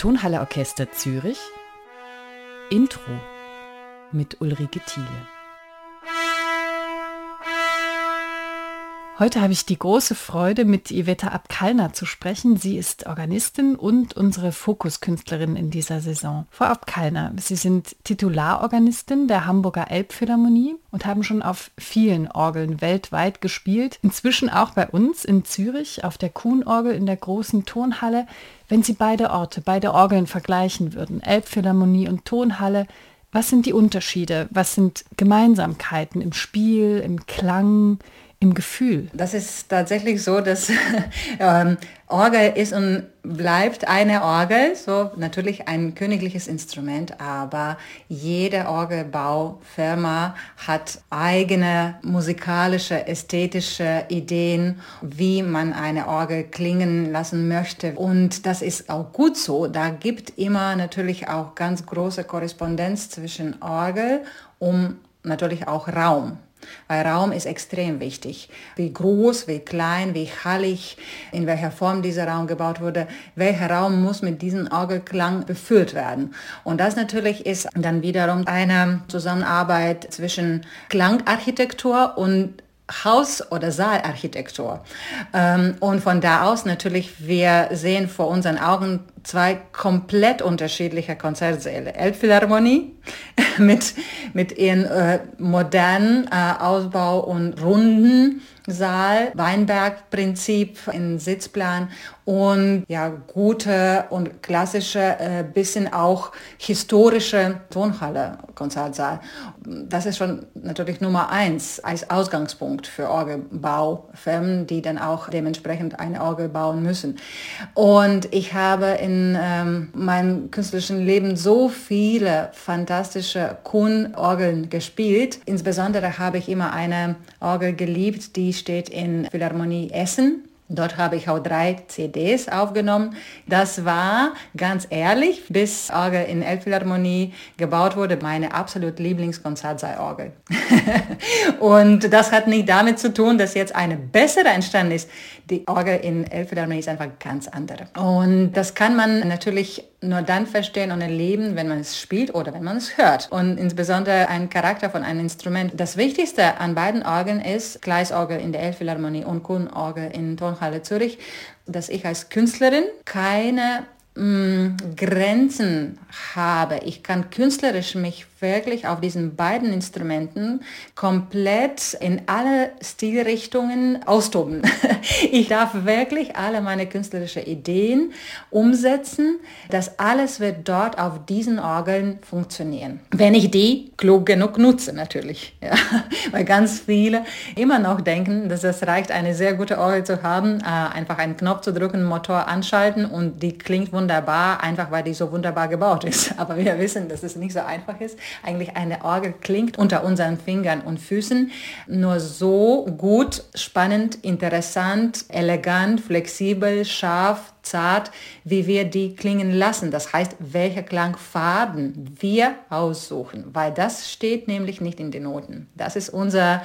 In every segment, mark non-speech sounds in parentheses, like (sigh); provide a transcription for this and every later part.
Tonhalle Orchester Zürich Intro mit Ulrike Thiele. Heute habe ich die große Freude, mit Iveta Abkalner zu sprechen. Sie ist Organistin und unsere Fokuskünstlerin in dieser Saison. Frau Abkalner, Sie sind Titularorganistin der Hamburger Elbphilharmonie und haben schon auf vielen Orgeln weltweit gespielt. Inzwischen auch bei uns in Zürich auf der Kuhnorgel in der großen Tonhalle. Wenn Sie beide Orte, beide Orgeln vergleichen würden, Elbphilharmonie und Tonhalle, was sind die Unterschiede? Was sind Gemeinsamkeiten im Spiel, im Klang, im Gefühl? Das ist tatsächlich so, dass (laughs) ähm, Orgel ist und bleibt eine Orgel, so natürlich ein königliches Instrument, aber jede Orgelbaufirma hat eigene musikalische, ästhetische Ideen, wie man eine Orgel klingen lassen möchte. Und das ist auch gut so. Da gibt immer natürlich auch ganz große Korrespondenz zwischen Orgel und natürlich auch Raum. Weil Raum ist extrem wichtig. Wie groß, wie klein, wie hallig, in welcher Form dieser Raum gebaut wurde, welcher Raum muss mit diesem Orgelklang befüllt werden. Und das natürlich ist dann wiederum eine Zusammenarbeit zwischen Klangarchitektur und Haus- oder Saalarchitektur. Ähm, und von da aus natürlich, wir sehen vor unseren Augen zwei komplett unterschiedliche Konzertsäle. Elbphilharmonie (laughs) mit, mit ihren äh, modernen äh, Ausbau und runden Saal, Weinberg-Prinzip in Sitzplan und ja, gute und klassische, äh, bisschen auch historische Tonhalle, Konzertsaal. Das ist schon natürlich Nummer eins als Ausgangspunkt für Orgelbaufirmen, die dann auch dementsprechend eine Orgel bauen müssen. Und ich habe in ähm, meinem künstlerischen Leben so viele fantastische Kuhn-Orgeln gespielt. Insbesondere habe ich immer eine Orgel geliebt, die steht in Philharmonie Essen. Dort habe ich auch drei CDs aufgenommen. Das war ganz ehrlich, bis Orgel in Elbphilharmonie gebaut wurde, meine absolut Lieblingskonzertsaal-Orgel. (laughs) und das hat nicht damit zu tun, dass jetzt eine bessere entstanden ist. Die Orgel in Elbphilharmonie ist einfach ganz andere. Und das kann man natürlich nur dann verstehen und erleben, wenn man es spielt oder wenn man es hört. Und insbesondere ein Charakter von einem Instrument. Das Wichtigste an beiden Orgeln ist Gleisorgel in der Elbphilharmonie und Kuhnorgel in Tonhalle Zürich, dass ich als Künstlerin keine mm, Grenzen habe. Ich kann künstlerisch mich wirklich auf diesen beiden Instrumenten komplett in alle Stilrichtungen austoben. (laughs) Ich darf wirklich alle meine künstlerischen Ideen umsetzen. Das alles wird dort auf diesen Orgeln funktionieren. Wenn ich die klug genug nutze, natürlich. (laughs) Ja. Weil ganz viele immer noch denken, dass es reicht, eine sehr gute Orgel zu haben, äh, einfach einen Knopf zu drücken, Motor anschalten und die klingt wunderbar, einfach weil die so wunderbar gebaut ist. (laughs) Aber wir wissen, dass es nicht so einfach ist eigentlich eine Orgel klingt unter unseren Fingern und Füßen. Nur so gut, spannend, interessant, elegant, flexibel, scharf, zart, wie wir die klingen lassen. Das heißt, welche Klangfarben wir aussuchen, weil das steht nämlich nicht in den Noten. Das ist unser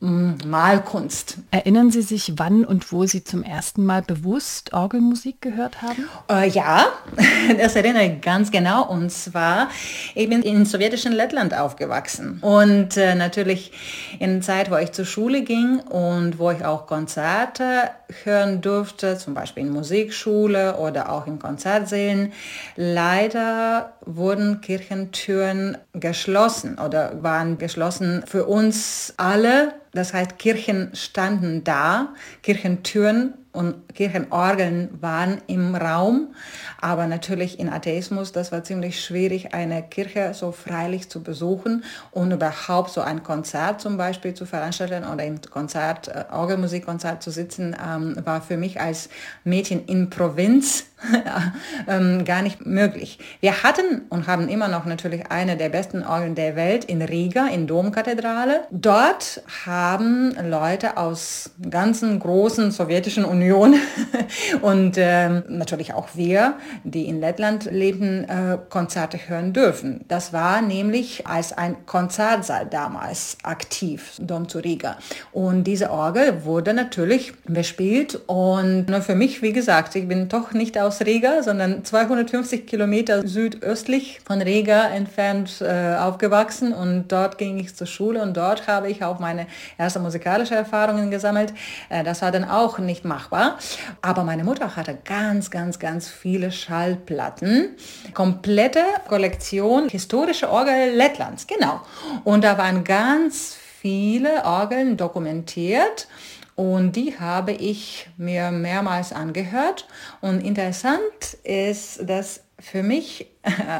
mm, Malkunst. Erinnern Sie sich, wann und wo Sie zum ersten Mal bewusst Orgelmusik gehört haben? Äh, ja, (laughs) das erinnere ich ganz genau. Und zwar, ich bin in sowjetischen Lettland aufgewachsen. Und äh, natürlich in der Zeit, wo ich zur Schule ging und wo ich auch Konzerte hören durfte, zum Beispiel in Musikschule, Schule oder auch in Konzertsälen. Leider wurden Kirchentüren geschlossen oder waren geschlossen für uns alle. Das heißt, Kirchen standen da, Kirchentüren und Kirchenorgeln waren im Raum, aber natürlich in Atheismus, das war ziemlich schwierig, eine Kirche so freilich zu besuchen und überhaupt so ein Konzert zum Beispiel zu veranstalten oder im Konzert, äh, Orgelmusikkonzert zu sitzen, ähm, war für mich als Mädchen in Provinz (laughs) ähm, gar nicht möglich. Wir hatten und haben immer noch natürlich eine der besten Orgeln der Welt in Riga, in Domkathedrale. Dort haben Leute aus ganzen großen sowjetischen Unionen Sowjetunion (laughs) und ähm, natürlich auch wir, die in Lettland leben, äh, Konzerte hören dürfen. Das war nämlich als ein Konzertsaal damals aktiv, Dom zu Riga. Und diese Orgel wurde natürlich bespielt und nur für mich, wie gesagt, ich bin doch nicht aus Riga, sondern 250 Kilometer südöstlich von Riga entfernt äh, aufgewachsen und dort ging ich zur Schule und dort habe ich auch meine erste musikalische Erfahrungen gesammelt. Äh, das war dann auch nicht machbar. Aber meine Mutter hatte ganz, ganz, ganz viele Schallplatten. Komplette Kollektion historische Orgel Lettlands, genau. Und da waren ganz viele Orgeln dokumentiert. Und die habe ich mir mehrmals angehört. Und interessant ist, dass für mich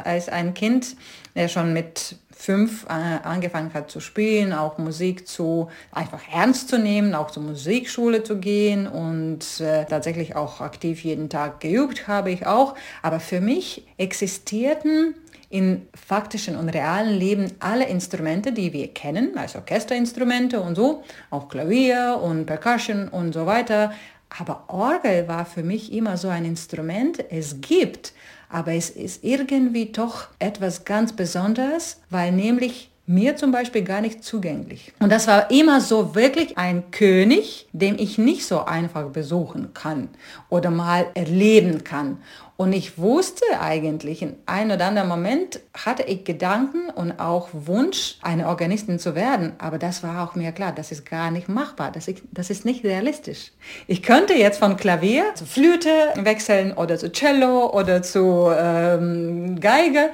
als ein Kind, der schon mit fünf äh, angefangen hat zu spielen, auch Musik zu einfach ernst zu nehmen, auch zur Musikschule zu gehen und äh, tatsächlich auch aktiv jeden Tag geübt habe ich auch. Aber für mich existierten in faktischen und realen Leben alle Instrumente, die wir kennen, also Orchesterinstrumente und so, auch Klavier und Percussion und so weiter. Aber Orgel war für mich immer so ein Instrument. Es gibt aber es ist irgendwie doch etwas ganz Besonderes, weil nämlich mir zum Beispiel gar nicht zugänglich. Und das war immer so wirklich ein König, den ich nicht so einfach besuchen kann oder mal erleben kann. Und ich wusste eigentlich, in einem oder anderen Moment hatte ich Gedanken und auch Wunsch, eine Organistin zu werden. Aber das war auch mir klar, das ist gar nicht machbar. Das ist, das ist nicht realistisch. Ich könnte jetzt von Klavier zu Flöte wechseln oder zu Cello oder zu ähm, Geige.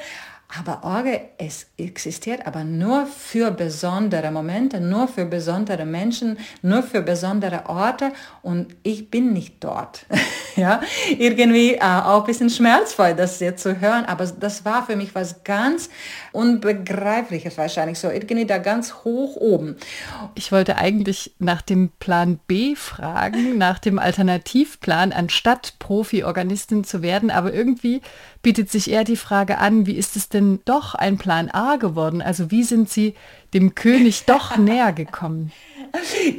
Aber Orgel, es existiert aber nur für besondere Momente, nur für besondere Menschen, nur für besondere Orte und ich bin nicht dort. (laughs) ja, irgendwie äh, auch ein bisschen schmerzvoll, das jetzt zu hören, aber das war für mich was ganz Unbegreifliches wahrscheinlich so, irgendwie da ganz hoch oben. Ich wollte eigentlich nach dem Plan B fragen, nach dem Alternativplan, anstatt Profi-Organistin zu werden, aber irgendwie bietet sich eher die Frage an, wie ist es denn doch ein Plan A geworden? Also wie sind Sie dem König doch (laughs) näher gekommen?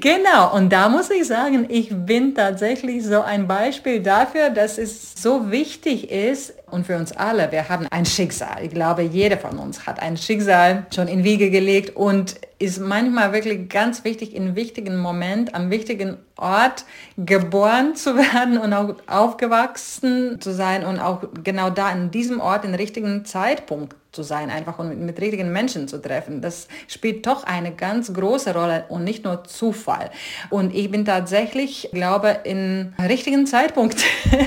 Genau, und da muss ich sagen, ich bin tatsächlich so ein Beispiel dafür, dass es so wichtig ist und für uns alle, wir haben ein Schicksal. Ich glaube, jeder von uns hat ein Schicksal schon in Wiege gelegt und ist manchmal wirklich ganz wichtig, in wichtigen Moment, am wichtigen Ort geboren zu werden und auch aufgewachsen zu sein und auch genau da in diesem Ort, in richtigen Zeitpunkt zu sein, einfach und mit, mit richtigen Menschen zu treffen. Das spielt doch eine ganz große Rolle und nicht nur Zufall. Und ich bin tatsächlich, glaube, im richtigen Zeitpunkt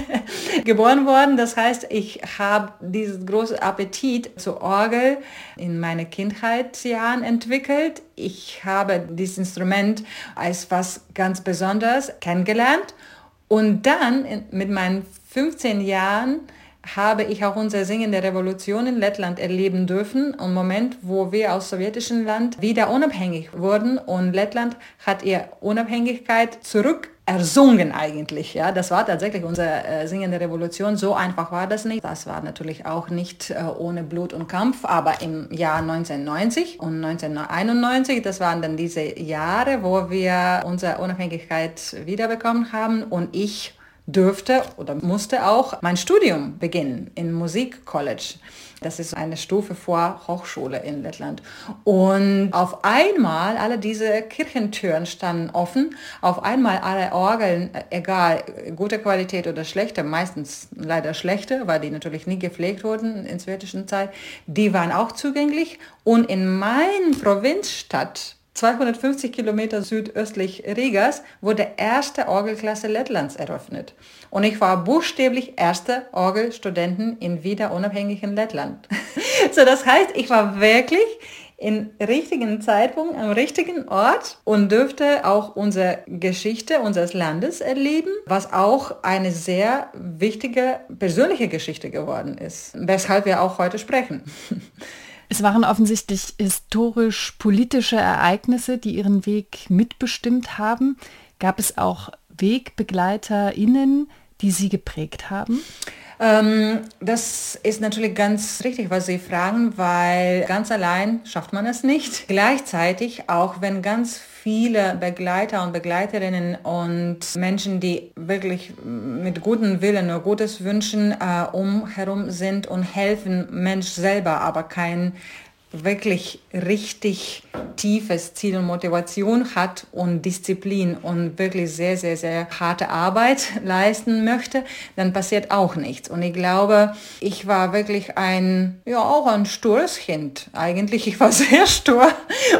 (laughs) geboren worden. Das heißt, ich habe dieses große Appetit zur Orgel in meine Kindheitsjahren entwickelt. Ich habe dieses Instrument als was ganz Besonderes kennengelernt. Und dann mit meinen 15 Jahren habe ich auch unsere singende Revolution in Lettland erleben dürfen. Ein Moment, wo wir aus sowjetischem Land wieder unabhängig wurden und Lettland hat ihr Unabhängigkeit zurück ersungen eigentlich. Ja, das war tatsächlich unsere äh, singende Revolution. So einfach war das nicht. Das war natürlich auch nicht äh, ohne Blut und Kampf, aber im Jahr 1990 und 1991, das waren dann diese Jahre, wo wir unsere Unabhängigkeit wiederbekommen haben und ich dürfte oder musste auch mein Studium beginnen in Musikcollege. Das ist eine Stufe vor Hochschule in Lettland. Und auf einmal, alle diese Kirchentüren standen offen, auf einmal alle Orgeln, egal, gute Qualität oder schlechte, meistens leider schlechte, weil die natürlich nie gepflegt wurden in sowjetischen Zeit, die waren auch zugänglich. Und in meiner Provinzstadt 250 Kilometer südöstlich Rigas wurde erste Orgelklasse Lettlands eröffnet. Und ich war buchstäblich erste Orgelstudentin in wieder unabhängigen Lettland. (laughs) so, das heißt, ich war wirklich im richtigen Zeitpunkt am richtigen Ort und dürfte auch unsere Geschichte unseres Landes erleben, was auch eine sehr wichtige persönliche Geschichte geworden ist, weshalb wir auch heute sprechen. (laughs) Es waren offensichtlich historisch-politische Ereignisse, die ihren Weg mitbestimmt haben. Gab es auch WegbegleiterInnen, die sie geprägt haben? Ähm, das ist natürlich ganz richtig, was Sie fragen, weil ganz allein schafft man es nicht. (laughs) Gleichzeitig, auch wenn ganz viele Begleiter und Begleiterinnen und Menschen, die wirklich mit gutem Willen nur Gutes wünschen, äh, umherum sind und helfen Mensch selber, aber kein wirklich richtig tiefes Ziel und Motivation hat und Disziplin und wirklich sehr, sehr, sehr harte Arbeit (laughs) leisten möchte, dann passiert auch nichts. Und ich glaube, ich war wirklich ein, ja, auch ein stures Kind. Eigentlich, ich war (laughs) sehr stur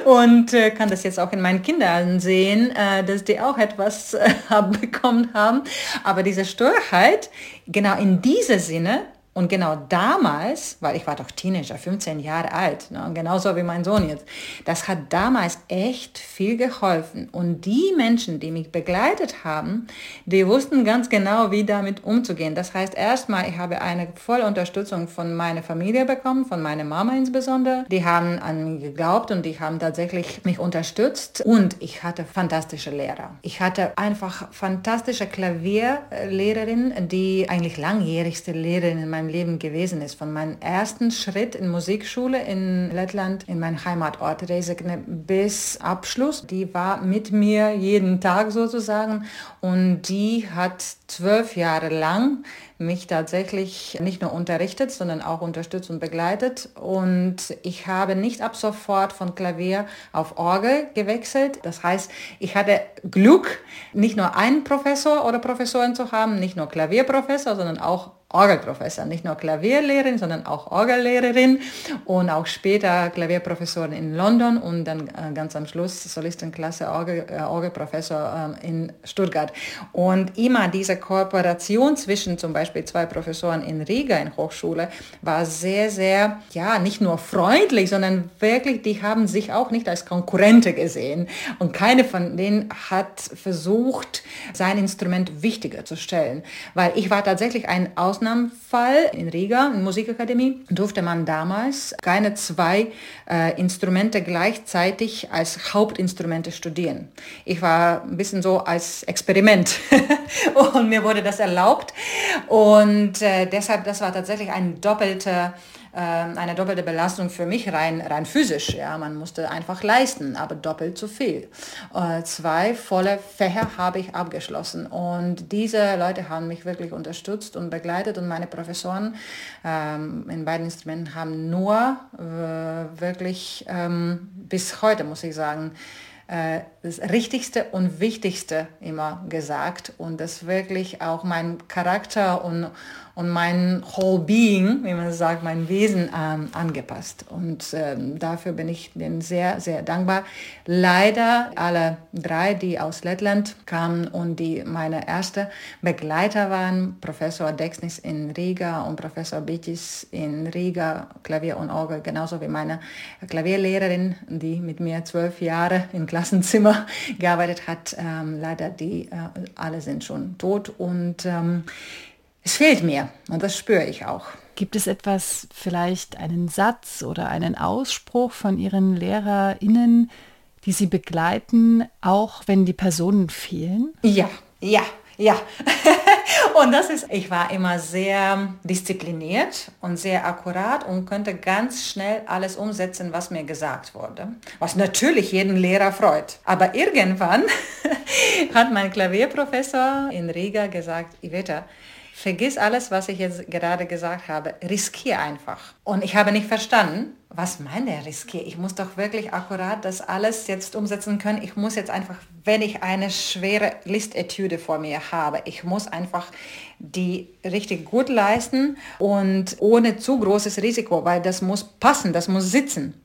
und äh, kann das jetzt auch in meinen Kindern sehen, äh, dass die auch etwas äh, (laughs) bekommen haben. Aber diese Sturheit, genau in diesem Sinne, und genau damals, weil ich war doch Teenager, 15 Jahre alt, ne, genauso wie mein Sohn jetzt, das hat damals echt viel geholfen. Und die Menschen, die mich begleitet haben, die wussten ganz genau, wie damit umzugehen. Das heißt, erstmal, ich habe eine volle Unterstützung von meiner Familie bekommen, von meiner Mama insbesondere. Die haben an mich geglaubt und die haben tatsächlich mich unterstützt. Und ich hatte fantastische Lehrer. Ich hatte einfach fantastische Klavierlehrerin, die eigentlich langjährigste Lehrerin in meinem meinem Leben gewesen ist. Von meinem ersten Schritt in Musikschule in Lettland, in meinem Heimatort Resekne, bis Abschluss. Die war mit mir jeden Tag sozusagen und die hat zwölf Jahre lang mich tatsächlich nicht nur unterrichtet, sondern auch unterstützt und begleitet. Und ich habe nicht ab sofort von Klavier auf Orgel gewechselt. Das heißt, ich hatte Glück, nicht nur einen Professor oder Professorin zu haben, nicht nur Klavierprofessor, sondern auch Orgelprofessor, nicht nur Klavierlehrerin, sondern auch Orgellehrerin und auch später Klavierprofessorin in London und dann äh, ganz am Schluss Solistenklasse Orgel, äh, Orgelprofessor äh, in Stuttgart. Und immer diese Kooperation zwischen zum Beispiel zwei Professoren in Riga in Hochschule, war sehr, sehr, ja, nicht nur freundlich, sondern wirklich, die haben sich auch nicht als Konkurrente gesehen. Und keine von denen hat versucht, sein Instrument wichtiger zu stellen. Weil ich war tatsächlich ein Ausnahmefall in Riga, in Musikakademie, durfte man damals keine zwei äh, Instrumente gleichzeitig als Hauptinstrumente studieren. Ich war ein bisschen so als Experiment (laughs) und mir wurde das erlaubt. Und äh, deshalb, das war tatsächlich ein doppelter eine doppelte Belastung für mich rein, rein physisch. Ja, man musste einfach leisten, aber doppelt zu viel. Äh, zwei volle Fächer habe ich abgeschlossen und diese Leute haben mich wirklich unterstützt und begleitet und meine Professoren ähm, in beiden Instrumenten haben nur äh, wirklich ähm, bis heute, muss ich sagen, äh, das Richtigste und Wichtigste immer gesagt und das wirklich auch mein Charakter und, und mein whole being, wie man sagt, mein Wesen ähm, angepasst. Und ähm, dafür bin ich denen sehr, sehr dankbar. Leider alle drei, die aus Lettland kamen und die meine erste Begleiter waren, Professor Dexnis in Riga und Professor Bitis in Riga, Klavier und Orgel, genauso wie meine Klavierlehrerin, die mit mir zwölf Jahre im Klassenzimmer (laughs) gearbeitet hat. Ähm, leider die äh, alle sind schon tot und ähm, es fehlt mir und das spüre ich auch. Gibt es etwas, vielleicht einen Satz oder einen Ausspruch von Ihren LehrerInnen, die Sie begleiten, auch wenn die Personen fehlen? Ja, ja, ja. (laughs) und das ist, ich war immer sehr diszipliniert und sehr akkurat und könnte ganz schnell alles umsetzen, was mir gesagt wurde. Was natürlich jeden Lehrer freut. Aber irgendwann (laughs) hat mein Klavierprofessor in Riga gesagt, Iveta, vergiss alles, was ich jetzt gerade gesagt habe, riskier einfach. Und ich habe nicht verstanden, was meint er riskier? Ich muss doch wirklich akkurat das alles jetzt umsetzen können. Ich muss jetzt einfach, wenn ich eine schwere Listetüde vor mir habe, ich muss einfach die richtig gut leisten und ohne zu großes Risiko, weil das muss passen, das muss sitzen.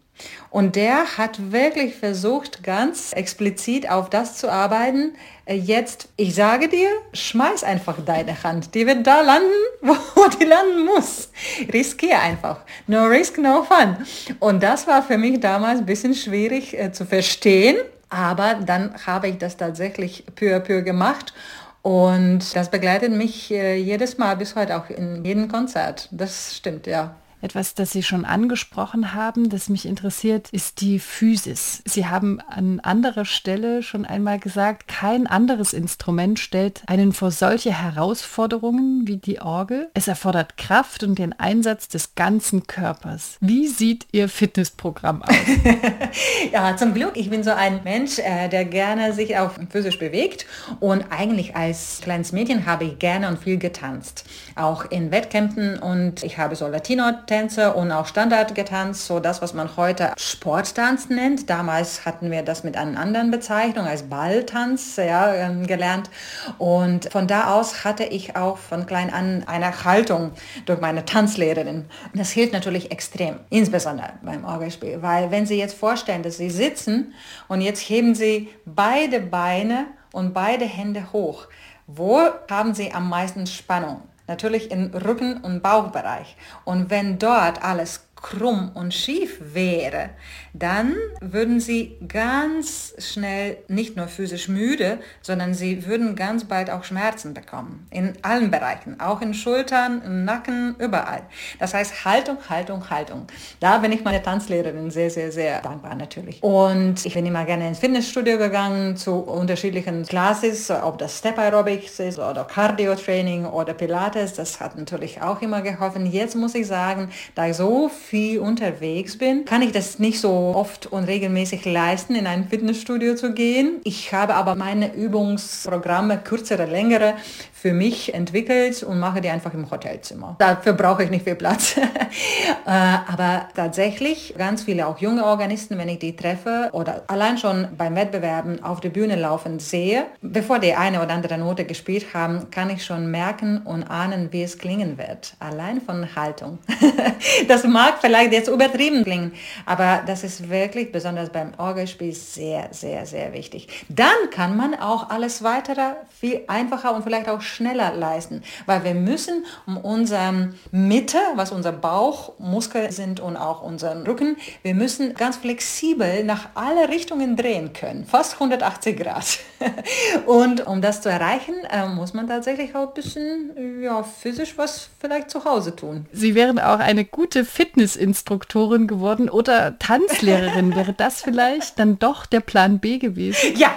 Und der hat wirklich versucht, ganz explizit auf das zu arbeiten. Äh, jetzt, ich sage dir, schmeiß einfach deine Hand. Die wird da landen, (laughs) wo die landen muss. Riskier einfach. No risk, no fun. Und das war für mich damals ein bisschen schwierig äh, zu verstehen. Aber dann habe ich das tatsächlich peu à peu gemacht. Und das begleitet mich äh, jedes Mal bis heute auch in jedem Konzert. Das stimmt, ja. Etwas, das Sie schon angesprochen haben, das mich interessiert, ist die Physis. Sie haben an anderer Stelle schon einmal gesagt, kein anderes Instrument stellt einen vor solche Herausforderungen wie die Orgel. Es erfordert Kraft und den Einsatz des ganzen Körpers. Wie sieht Ihr Fitnessprogramm aus? (laughs) ja, zum Glück. Ich bin so ein Mensch, äh, der gerne sich auch physisch bewegt und eigentlich als kleines Mädchen habe ich gerne und viel getanzt. Auch in Wettkämpfen und ich habe so Latino-Tänze und auch Standard getanzt, so das, was man heute Sporttanz nennt. Damals hatten wir das mit einer anderen Bezeichnung als Balltanz ja, ähm, gelernt. Und von da aus hatte ich auch von klein an eine Haltung durch meine Tanzlehrerin. Das hilft natürlich extrem, insbesondere beim Orgelspiel, weil wenn Sie jetzt vorstellen, dass Sie sitzen und jetzt heben Sie beide Beine und beide Hände hoch, wo haben Sie am meisten Spannung? Natürlich im Rücken- und Bauchbereich. Und wenn dort alles krumm und schief wäre, dann würden sie ganz schnell nicht nur physisch müde, sondern sie würden ganz bald auch Schmerzen bekommen. In allen Bereichen, auch in Schultern, im Nacken, überall. Das heißt Haltung, Haltung, Haltung. Da bin ich meiner Tanzlehrerin sehr, sehr, sehr dankbar natürlich. Und ich bin immer gerne ins Fitnessstudio gegangen zu unterschiedlichen Classes, ob das Step Aerobics ist oder Cardio Training oder Pilates. Das hat natürlich auch immer geholfen. Jetzt muss ich sagen, da ich so viel unterwegs bin, kann ich das nicht so oft und regelmäßig leisten, in ein Fitnessstudio zu gehen. Ich habe aber meine Übungsprogramme, kürzere, längere, für mich entwickelt und mache die einfach im Hotelzimmer. Dafür brauche ich nicht viel Platz. (laughs) Äh, aber tatsächlich ganz viele auch junge Organisten, wenn ich die treffe oder allein schon beim Wettbewerben auf der Bühne laufen sehe, bevor die eine oder andere Note gespielt haben, kann ich schon merken und ahnen, wie es klingen wird. Allein von Haltung. (laughs) das mag vielleicht jetzt übertrieben klingen, aber das ist wirklich besonders beim Orgelspiel sehr, sehr, sehr wichtig. Dann kann man auch alles weitere viel einfacher und vielleicht auch schneller leisten, weil wir müssen um unsere Mitte, was unser Bauchmuskel sind und auch unseren Rücken, wir müssen ganz flexibel nach alle Richtungen drehen können, fast 180 Grad. (laughs) und um das zu erreichen, äh, muss man tatsächlich auch ein bisschen ja, physisch was vielleicht zu Hause tun. Sie wären auch eine gute Fitnessinstruktorin geworden oder Tanzlehrerin. wäre das vielleicht dann doch der Plan B gewesen? Ja,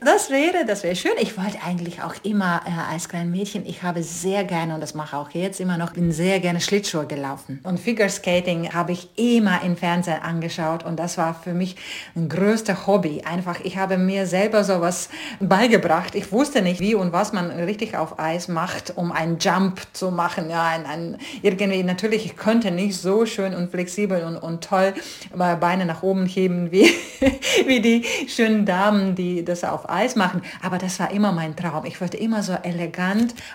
das wäre, das wäre schön. Ich wollte eigentlich auch immer äh, als kleines Mädchen, ich habe sehr gerne, und das mache auch jetzt immer noch, bin sehr gerne Schlittschuhe gelaufen. Und Figure Skating habe ich immer im Fernsehen angeschaut und das war für mich ein größter Hobby. Einfach, ich habe mir selber sowas beigebracht. Ich wusste nicht, wie und was man richtig auf Eis macht, um einen Jump zu machen. Ja, ein, ein, irgendwie, natürlich, ich konnte nicht so schön und flexibel und, und toll Beine nach oben heben wie, (laughs) wie die schönen Damen, die das auf Eis machen. Aber das war immer mein Traum. Ich wollte immer so elegant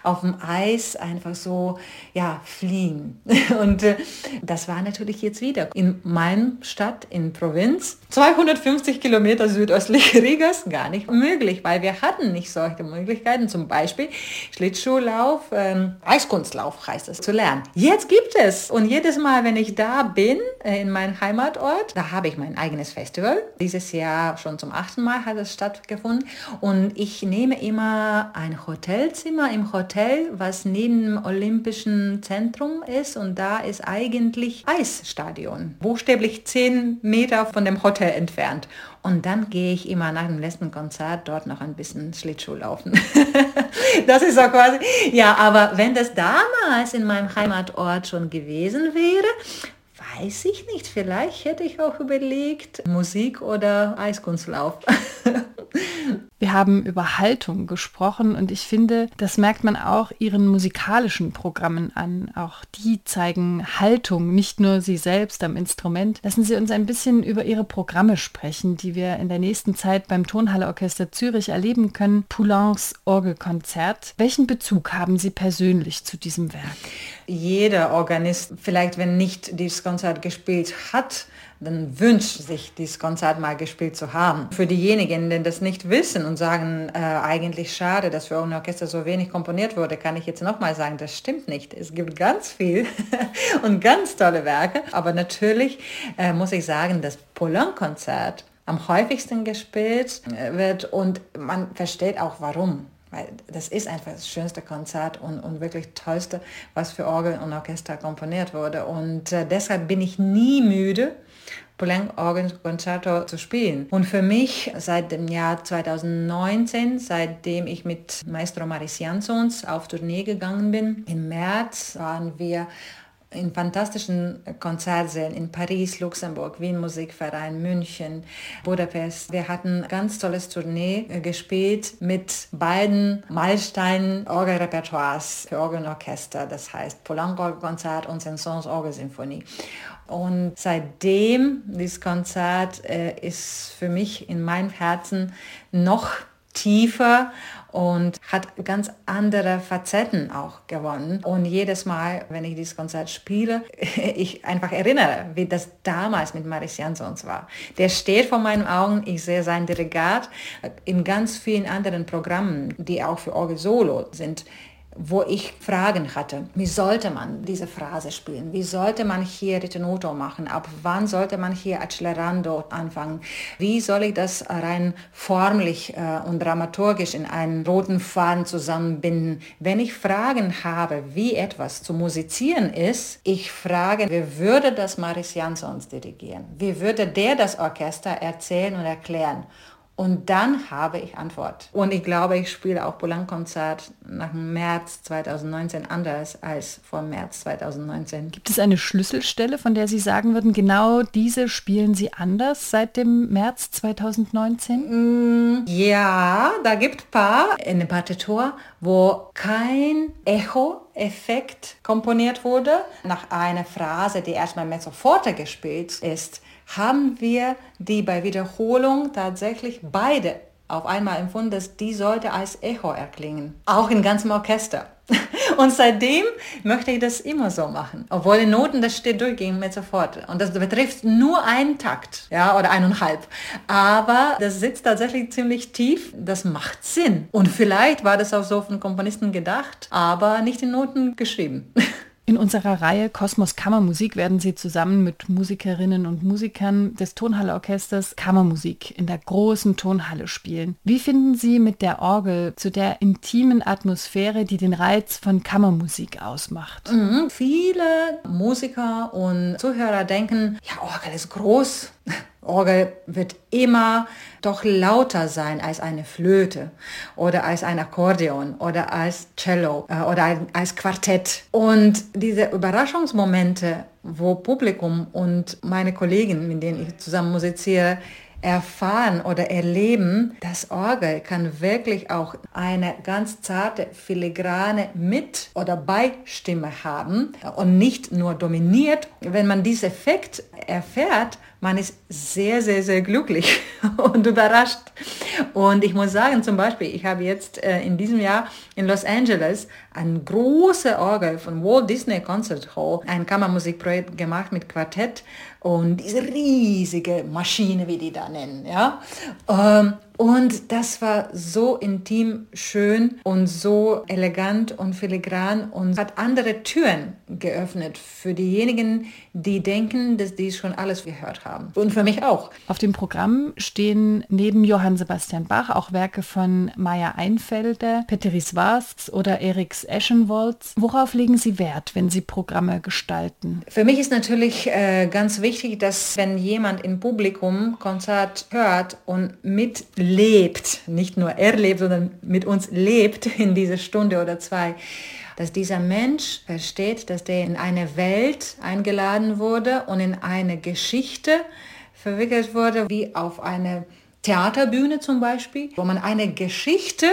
auf dem Eis einfach so, ja, fliehen. (laughs) Und äh, das war natürlich jetzt wieder in meinem Stadt, in Provinz, 250 Kilometer südöstlich (laughs) Rigas, gar nicht möglich, weil wir hatten nicht solche Möglichkeiten, zum Beispiel Schlittschuhlauf, ähm, Eiskunstlauf heißt es, zu lernen. Jetzt gibt es und jedes Mal, wenn ich da bin, äh, in meinem Heimatort, da habe ich mein eigenes Festival. Dieses Jahr schon zum achten Mal hat es stattgefunden und ich nehme immer ein Hotelzimmer im Hotel, was neben dem Olympischen Zentrum ist und da ist eigentlich Eisstadion, buchstäblich zehn Meter von dem Hotel entfernt. Und dann gehe ich immer nach dem letzten Konzert dort noch ein bisschen Schlittschuh laufen. (laughs) das ist so quasi, ja, aber wenn das damals in meinem Heimatort schon gewesen wäre, weiß ich nicht. Vielleicht hätte ich auch überlegt, Musik oder Eiskunstlauf. (laughs) Wir haben über Haltung gesprochen und ich finde, das merkt man auch ihren musikalischen Programmen an. Auch die zeigen Haltung, nicht nur sie selbst am Instrument. Lassen Sie uns ein bisschen über Ihre Programme sprechen, die wir in der nächsten Zeit beim Tonhalle Orchester Zürich erleben können. Poulains Orgelkonzert. Welchen Bezug haben Sie persönlich zu diesem Werk? Jeder Organist, vielleicht wenn nicht dieses Konzert gespielt hat, dann wünscht sich dieses Konzert mal gespielt zu haben. Für diejenigen, die das nicht wissen und sagen, äh, eigentlich schade, dass für ein Orchester so wenig komponiert wurde, kann ich jetzt nochmal sagen, das stimmt nicht. Es gibt ganz viel (laughs) und ganz tolle Werke, aber natürlich äh, muss ich sagen, das Poulain-Konzert am häufigsten gespielt äh, wird und man versteht auch warum weil das ist einfach das schönste Konzert und, und wirklich tollste, was für Orgel und Orchester komponiert wurde. Und äh, deshalb bin ich nie müde, Poulenc-Orgelkonzerto zu spielen. Und für mich seit dem Jahr 2019, seitdem ich mit Maestro Maris Jansons auf Tournee gegangen bin, im März waren wir in fantastischen Konzertsälen in Paris, Luxemburg, Wien Musikverein, München, Budapest. Wir hatten ganz tolles Tournee äh, gespielt mit beiden Meilensteinen Orgelrepertoires für Orgel und Orchester, das heißt Poulenc-Konzert und Saint-Saëns Orgelsinfonie. Und seitdem dieses Konzert äh, ist für mich in meinem Herzen noch tiefer und hat ganz andere Facetten auch gewonnen. Und jedes Mal, wenn ich dieses Konzert spiele, (laughs) ich einfach erinnere, wie das damals mit Maris Jansons war. Der steht vor meinen Augen, ich sehe sein Delegat in ganz vielen anderen Programmen, die auch für Orgel Solo sind wo ich Fragen hatte. Wie sollte man diese Phrase spielen? Wie sollte man hier Ritenuto machen? Ab wann sollte man hier Accelerando anfangen? Wie soll ich das rein formlich äh, und dramaturgisch in einen roten Faden zusammenbinden? Wenn ich Fragen habe, wie etwas zu musizieren ist, ich frage, wie würde das Maris Jansons dirigieren? Wie würde der das Orchester erzählen und erklären? Und dann habe ich Antwort. Und ich glaube, ich spiele auch Poulenc-Konzert nach März 2019 anders als vor März 2019. Gibt es eine Schlüsselstelle, von der Sie sagen würden, genau diese spielen Sie anders seit dem März 2019? Mm, ja, da gibt es ein paar in der Partitur, wo kein Echo-Effekt komponiert wurde. Nach einer Phrase, die erstmal mezzo forte gespielt ist, haben wir die bei Wiederholung tatsächlich beide auf einmal empfunden, dass die sollte als Echo erklingen. Auch in ganzem Orchester. (laughs) Und seitdem möchte ich das immer so machen. Obwohl in Noten, das steht durchgehend mit sofort. Und das betrifft nur einen Takt, ja, oder eineinhalb. Aber das sitzt tatsächlich ziemlich tief. Das macht Sinn. Und vielleicht war das auch so von Komponisten gedacht, aber nicht in Noten geschrieben. (laughs) In unserer Reihe Kosmos Kammermusik werden Sie zusammen mit Musikerinnen und Musikern des Tonhalleorchesters Kammermusik in der großen Tonhalle spielen. Wie finden Sie mit der Orgel zu der intimen Atmosphäre, die den Reiz von Kammermusik ausmacht? Mhm. Viele Musiker und Zuhörer denken, ja, Orgel ist groß. Orgel wird immer doch lauter sein als eine Flöte oder als ein Akkordeon oder als Cello äh, oder als Quartett. Und diese Überraschungsmomente, wo Publikum und meine Kollegen, mit denen ich zusammen musiziere, erfahren oder erleben, das Orgel kann wirklich auch eine ganz zarte, filigrane Mit- oder Beistimme haben und nicht nur dominiert. Wenn man diesen Effekt erfährt, man ist sehr, sehr, sehr glücklich (laughs) und überrascht. Und ich muss sagen, zum Beispiel, ich habe jetzt äh, in diesem Jahr in Los Angeles ein große Orgel von Walt Disney Concert Hall, ein Kammermusikprojekt gemacht mit Quartett und diese riesige Maschine, wie die da nennen, ja. Und das war so intim schön und so elegant und filigran und hat andere Türen geöffnet für diejenigen, die denken, dass die schon alles gehört haben. Und für mich auch. Auf dem Programm stehen neben Johann Sebastian Bach auch Werke von Maya Einfelder, Peteris Vasks oder Eriks Eschenwolds. Worauf legen Sie Wert, wenn Sie Programme gestalten? Für mich ist natürlich äh, ganz wichtig, dass wenn jemand im Publikum Konzert hört und mit lebt, nicht nur er lebt, sondern mit uns lebt in dieser Stunde oder zwei, dass dieser Mensch versteht, dass der in eine Welt eingeladen wurde und in eine Geschichte verwickelt wurde, wie auf eine Theaterbühne zum Beispiel, wo man eine Geschichte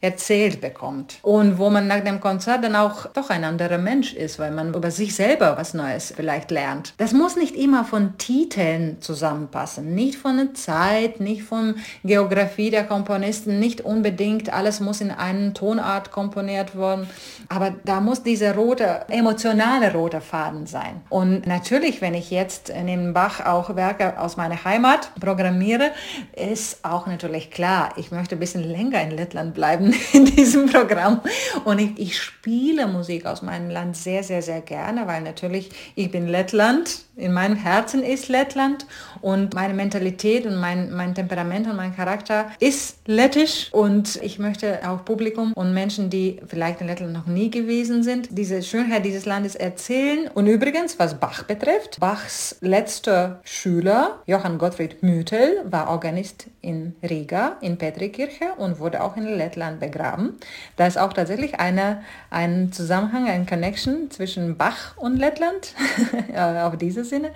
erzählt bekommt. Und wo man nach dem Konzert dann auch doch ein anderer Mensch ist, weil man über sich selber was Neues vielleicht lernt. Das muss nicht immer von Titeln zusammenpassen, nicht von der Zeit, nicht von Geografie der Komponisten, nicht unbedingt alles muss in einen Tonart komponiert worden, aber da muss dieser rote, emotionale rote Faden sein. Und natürlich, wenn ich jetzt in Bach auch Werke aus meiner Heimat programmiere, ist auch natürlich klar, ich möchte ein bisschen länger in Lettland bleiben (laughs) in, diesem Programm. Und ich, ich spiele Musik aus meinem Land sehr, sehr, sehr gerne, weil natürlich ich bin Lettland, in meinem Herzen ist Lettland und meine Mentalität und mein, mein Temperament und mein Charakter ist lettisch und ich möchte auch Publikum und Menschen, die vielleicht in Lettland noch nie gewesen sind, diese Schönheit dieses Landes erzählen. Und übrigens, was Bach betrifft, Bachs letzter Schüler, Johann Gottfried Mütel, war Organist in Riga, in Petrikirche und wurde auch in Lettland begraben. Da ist auch tatsächlich eine, ein Zusammenhang, ein Connection zwischen Bach und Lettland, (laughs) auf diese Sinne.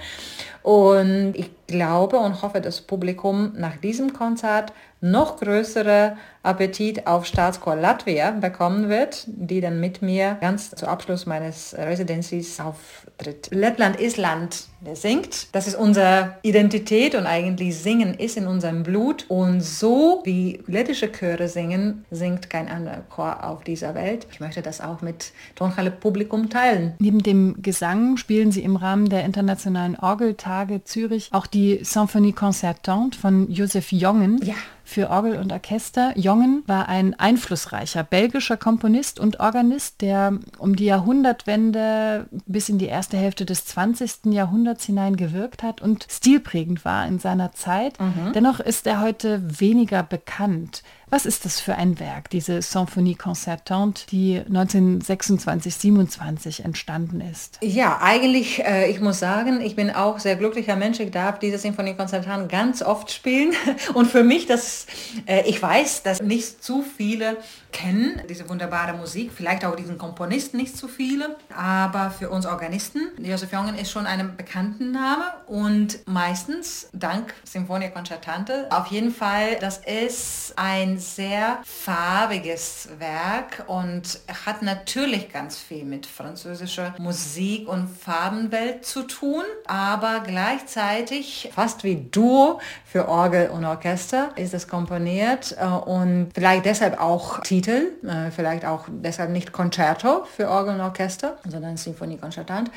Und ich glaube und hoffe, das Publikum nach diesem Konzert noch größere Appetit auf Staatschor Latvia bekommen wird, die dann mit mir ganz zu Abschluss meines Residencies auftritt. Lettland ist Land, der singt. Das ist unsere Identität und eigentlich Singen ist in unserem Blut. Und so wie lettische Chöre singen, singt kein anderer Chor auf dieser Welt. Ich möchte das auch mit Tonhalle Publikum teilen. Neben dem Gesang spielen Sie im Rahmen der Internationalen Orgeltage Zürich auch die Symphonie Concertante von Josef Jongen. Ja für Orgel und Orchester. Jongen war ein einflussreicher belgischer Komponist und Organist, der um die Jahrhundertwende bis in die erste Hälfte des 20. Jahrhunderts hinein gewirkt hat und stilprägend war in seiner Zeit. Mhm. Dennoch ist er heute weniger bekannt. Was ist das für ein Werk, diese Symphonie Concertante, die 1926, 27 entstanden ist? Ja, eigentlich, äh, ich muss sagen, ich bin auch sehr glücklicher Mensch. Ich darf diese Symphonie Concertante ganz oft spielen. (laughs) Und für mich, das, äh, ich weiß, dass nicht zu viele kennen diese wunderbare Musik, vielleicht auch diesen Komponisten nicht zu viele, aber für uns Organisten, Josef Jongen ist schon ein bekannter Name und meistens dank Symphonia Concertante auf jeden Fall, das ist ein sehr farbiges Werk und hat natürlich ganz viel mit französischer Musik und Farbenwelt zu tun, aber gleichzeitig fast wie Duo für Orgel und Orchester ist es komponiert äh, und vielleicht deshalb auch Titel, äh, vielleicht auch deshalb nicht Concerto für Orgel und Orchester, sondern Symphonie Concertante.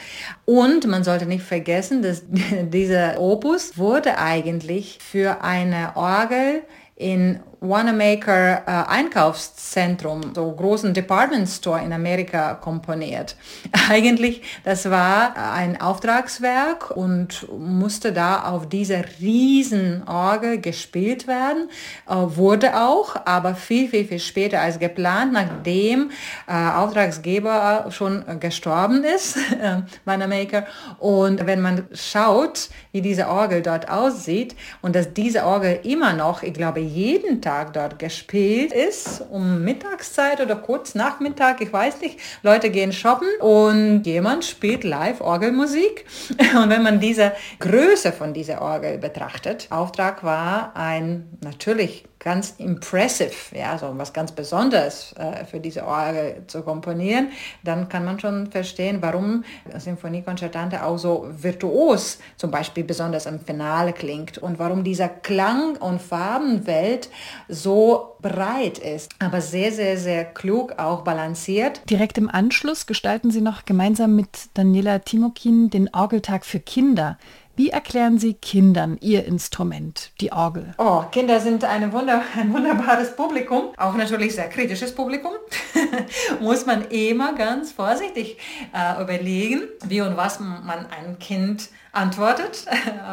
Und man sollte nicht vergessen, dass (laughs) dieser Opus wurde eigentlich für eine Orgel in Wanamaker äh, Einkaufszentrum, so großen Department Store in Amerika komponiert. (laughs) Eigentlich, das war ein Auftragswerk und musste da auf dieser riesen Orgel gespielt werden, äh, wurde auch, aber viel, viel, viel später als geplant, nachdem äh, Auftragsgeber schon gestorben ist, äh, (laughs) Wanamaker. Und wenn man schaut, wie diese Orgel dort aussieht und dass diese Orgel immer noch, ich glaube, jeden Tag Tag dort gespielt ist, um Mittagszeit oder kurz nach Mittag, ich weiß nicht. Leute gehen shoppen und jemand spielt live Orgelmusik. (laughs) Und wenn man diese Größe von dieser Orgel betrachtet, Auftrag war ein natürlich ganz impressive, ja, so was ganz Besonderes äh, für diese Orgel zu komponieren, dann kann man schon verstehen, warum Symphonie Concertante auch so virtuos zum Beispiel besonders am Finale klingt und warum dieser Klang- und Farbenwelt so breit ist, aber sehr, sehr, sehr klug auch balanciert. Direkt im Anschluss gestalten Sie noch gemeinsam mit Daniela Timokin den Orgeltag für Kinder. Wie erklären Sie Kindern Ihr Instrument, die Orgel? Oh, Kinder sind Wunder, ein wunderbares Publikum, auch natürlich sehr kritisches Publikum. (laughs) Muss man immer ganz vorsichtig äh, überlegen, wie und was man ein Kind antwortet.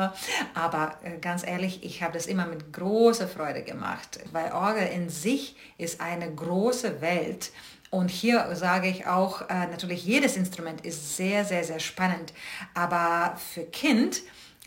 (laughs) Aber äh, ganz ehrlich, ich habe das immer mit großer Freude gemacht, weil Orgel in sich ist eine große Welt und hier sage ich auch, äh, natürlich jedes Instrument ist sehr, sehr, sehr spannend. Aber für Kind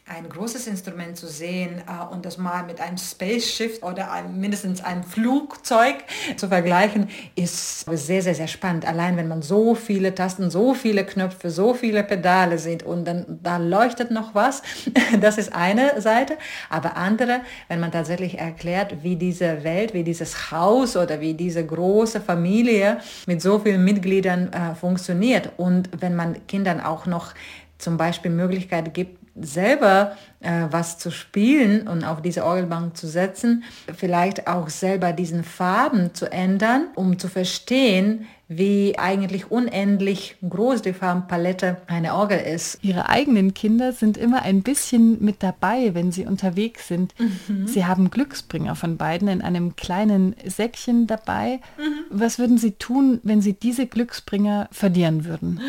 ein großes Instrument zu sehen äh, und das mal mit einem Spaceshift oder einem, mindestens einem Flugzeug zu vergleichen, ist sehr, sehr, sehr spannend. Allein wenn man so viele Tasten, so viele Knöpfe, so viele Pedale sieht und dann da leuchtet noch was, (laughs) das ist eine Seite. Aber andere, wenn man tatsächlich erklärt, wie diese Welt, wie dieses Haus oder wie diese große Familie mit so vielen Mitgliedern äh, funktioniert und wenn man Kindern auch noch zum Beispiel Möglichkeit gibt, selber äh, was zu spielen und auf diese Orgelbank zu setzen, vielleicht auch selber diesen Farben zu ändern, um zu verstehen, wie eigentlich unendlich groß die Farbenpalette einer Orgel ist. Ihre eigenen Kinder sind immer ein bisschen mit dabei, wenn sie unterwegs sind. Mhm. Sie haben Glücksbringer von beiden in einem kleinen Säckchen dabei. Mhm. Was würden Sie tun, wenn Sie diese Glücksbringer verlieren würden?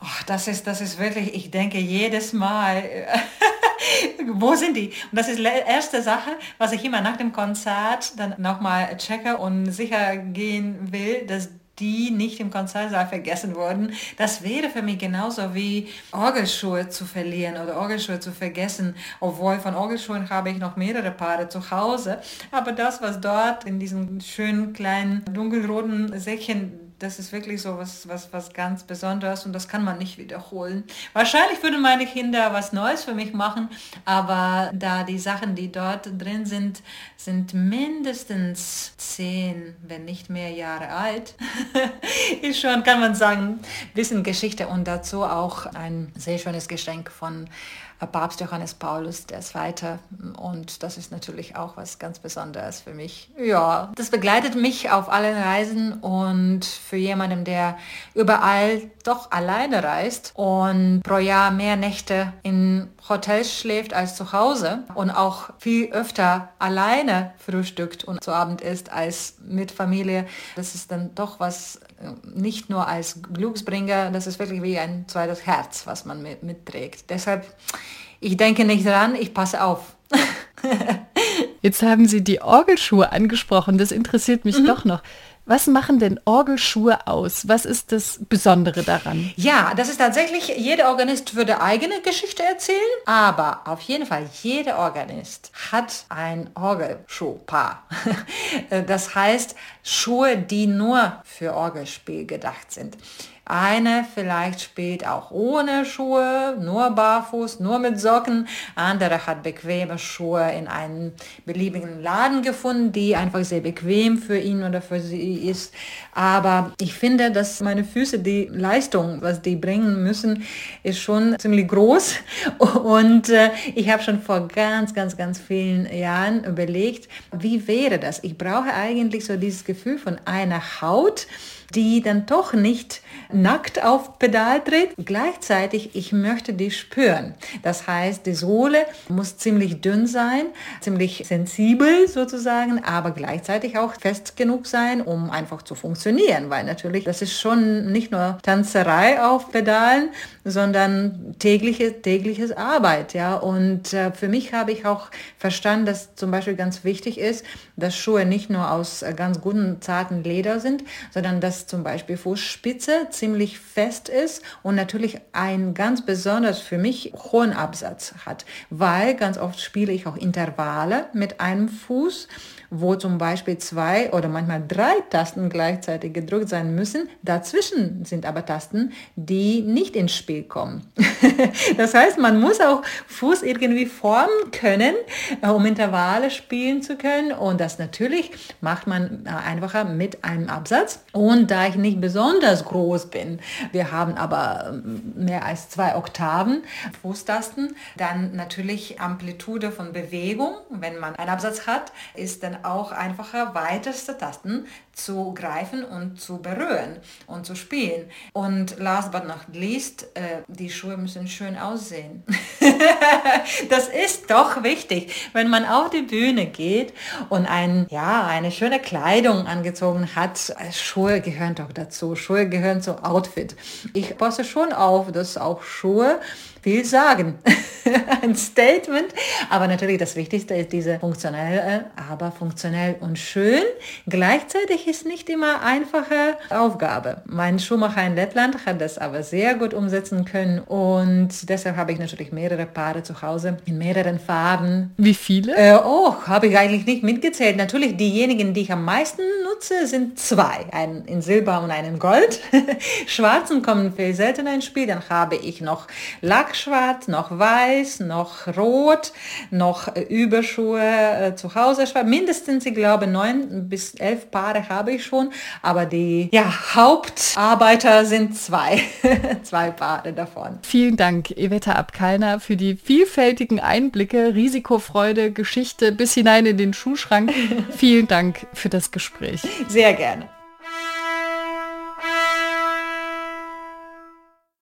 Oh, das, ist, das ist wirklich, ich denke jedes Mal, (laughs) wo sind die? Und das ist die erste Sache, was ich immer nach dem Konzert dann nochmal checke und sicher gehen will, dass die nicht im Konzertsaal vergessen wurden. Das wäre für mich genauso wie Orgelschuhe zu verlieren oder Orgelschuhe zu vergessen, obwohl von Orgelschuhen habe ich noch mehrere Paare zu Hause. Aber das, was dort in diesem schönen kleinen dunkelroten Säckchen das ist wirklich so was, was, was ganz Besonderes und das kann man nicht wiederholen. Wahrscheinlich würden meine Kinder was Neues für mich machen, aber da die Sachen, die dort drin sind, sind mindestens zehn, wenn nicht mehr Jahre alt, (laughs) ist schon, kann man sagen, ein bisschen Geschichte und dazu auch ein sehr schönes Geschenk von Papst Johannes Paulus II. Und das ist natürlich auch was ganz Besonderes für mich. Ja, das begleitet mich auf allen Reisen und für jemanden, der überall doch alleine reist und pro Jahr mehr Nächte in Hotels schläft als zu Hause und auch viel öfter alleine frühstückt und zu Abend isst als mit Familie. Das ist dann doch was äh, nicht nur als Glücksbringer, das ist wirklich wie ein zweites Herz, was man mit, mitträgt. Deshalb, ich denke nicht dran, ich passe auf. (laughs) Jetzt haben Sie die Orgelschuhe angesprochen, das interessiert mich mhm. doch noch. Was machen denn Orgelschuhe aus? Was ist das Besondere daran? Ja, das ist tatsächlich, jeder Organist würde eigene Geschichte erzählen, aber auf jeden Fall, jeder Organist hat ein Orgelschuhpaar. (laughs) Das heißt, Schuhe, die nur für Orgelspiel gedacht sind. Eine vielleicht spielt auch ohne Schuhe, nur barfuß, nur mit Socken. Andere hat bequeme Schuhe in einem beliebigen Laden gefunden, die einfach sehr bequem für ihn oder für sie ist. Aber ich finde, dass meine Füße, die Leistung, was die bringen müssen, ist schon ziemlich groß. (laughs) Und äh, ich habe schon vor ganz, ganz, ganz vielen Jahren überlegt, wie wäre das? Ich brauche eigentlich so dieses Gefühl von einer Haut, die dann doch nicht nackt auf Pedal tritt. Gleichzeitig, ich möchte die spüren. Das heißt, die Sohle muss ziemlich dünn sein, ziemlich sensibel sozusagen, aber gleichzeitig auch fest genug sein, um einfach zu funktionieren, weil natürlich das ist schon nicht nur Tanzerei auf Pedalen, sondern tägliche, tägliches Arbeit, ja. Und äh, für mich habe ich auch verstanden, dass zum Beispiel ganz wichtig ist, dass Schuhe nicht nur aus äh, ganz guten, zarten Leder sind, sondern dass zum Beispiel Fußspitze ziemlich fest ist und natürlich einen ganz besonders für mich hohen Absatz hat, weil ganz oft spiele ich auch Intervalle mit einem Fuß wo zum Beispiel zwei oder manchmal drei Tasten gleichzeitig gedrückt sein müssen. Dazwischen sind aber Tasten, die nicht ins Spiel kommen. (laughs) das heißt, man muss auch Fuß irgendwie formen können, äh, um Intervalle spielen zu können. Und das natürlich macht man äh, einfacher mit einem Absatz. Und da ich nicht besonders groß bin, wir haben aber ähm, mehr als zwei Oktaven Fußtasten, dann natürlich Amplitude von Bewegung, wenn man einen Absatz hat, ist dann auch einfacher, weiteste Tasten zu greifen und zu berühren und zu spielen. Und last but not least, äh, die Schuhe müssen schön aussehen. (laughs) das ist doch wichtig, wenn man auf die Bühne geht und ein, ja, eine schöne Kleidung angezogen hat. Schuhe gehören doch dazu. Schuhe gehören zu Outfit. Ich passe schon auf, dass auch Schuhe viel sagen. (laughs) ein Statement. Aber natürlich das Wichtigste ist diese funktionell, aber funktionell und schön. Gleichzeitig ist nicht immer einfache Aufgabe. Mein Schuhmacher in Lettland hat das aber sehr gut umsetzen können und deshalb habe ich natürlich mehrere Paare zu Hause in mehreren Farben. Wie viele? Äh, oh, habe ich eigentlich nicht mitgezählt. Natürlich diejenigen, die ich am meisten nutze, sind zwei. Einen in Silber und einen in Gold. (laughs) Schwarzen kommen viel seltener ins Spiel. Dann habe ich noch Lackschwarz, noch Weiß, noch Rot, noch Überschuhe äh, zu Hause. Mindestens, ich glaube, neun bis elf Paare habe ich schon. Aber die ja, Hauptarbeiter sind zwei. (laughs) zwei Paare davon. Vielen Dank, Evetta Abkalner, für die vielfältigen Einblicke, Risikofreude, Geschichte bis hinein in den Schuhschrank. (laughs) Vielen Dank für das Gespräch. Sehr gerne.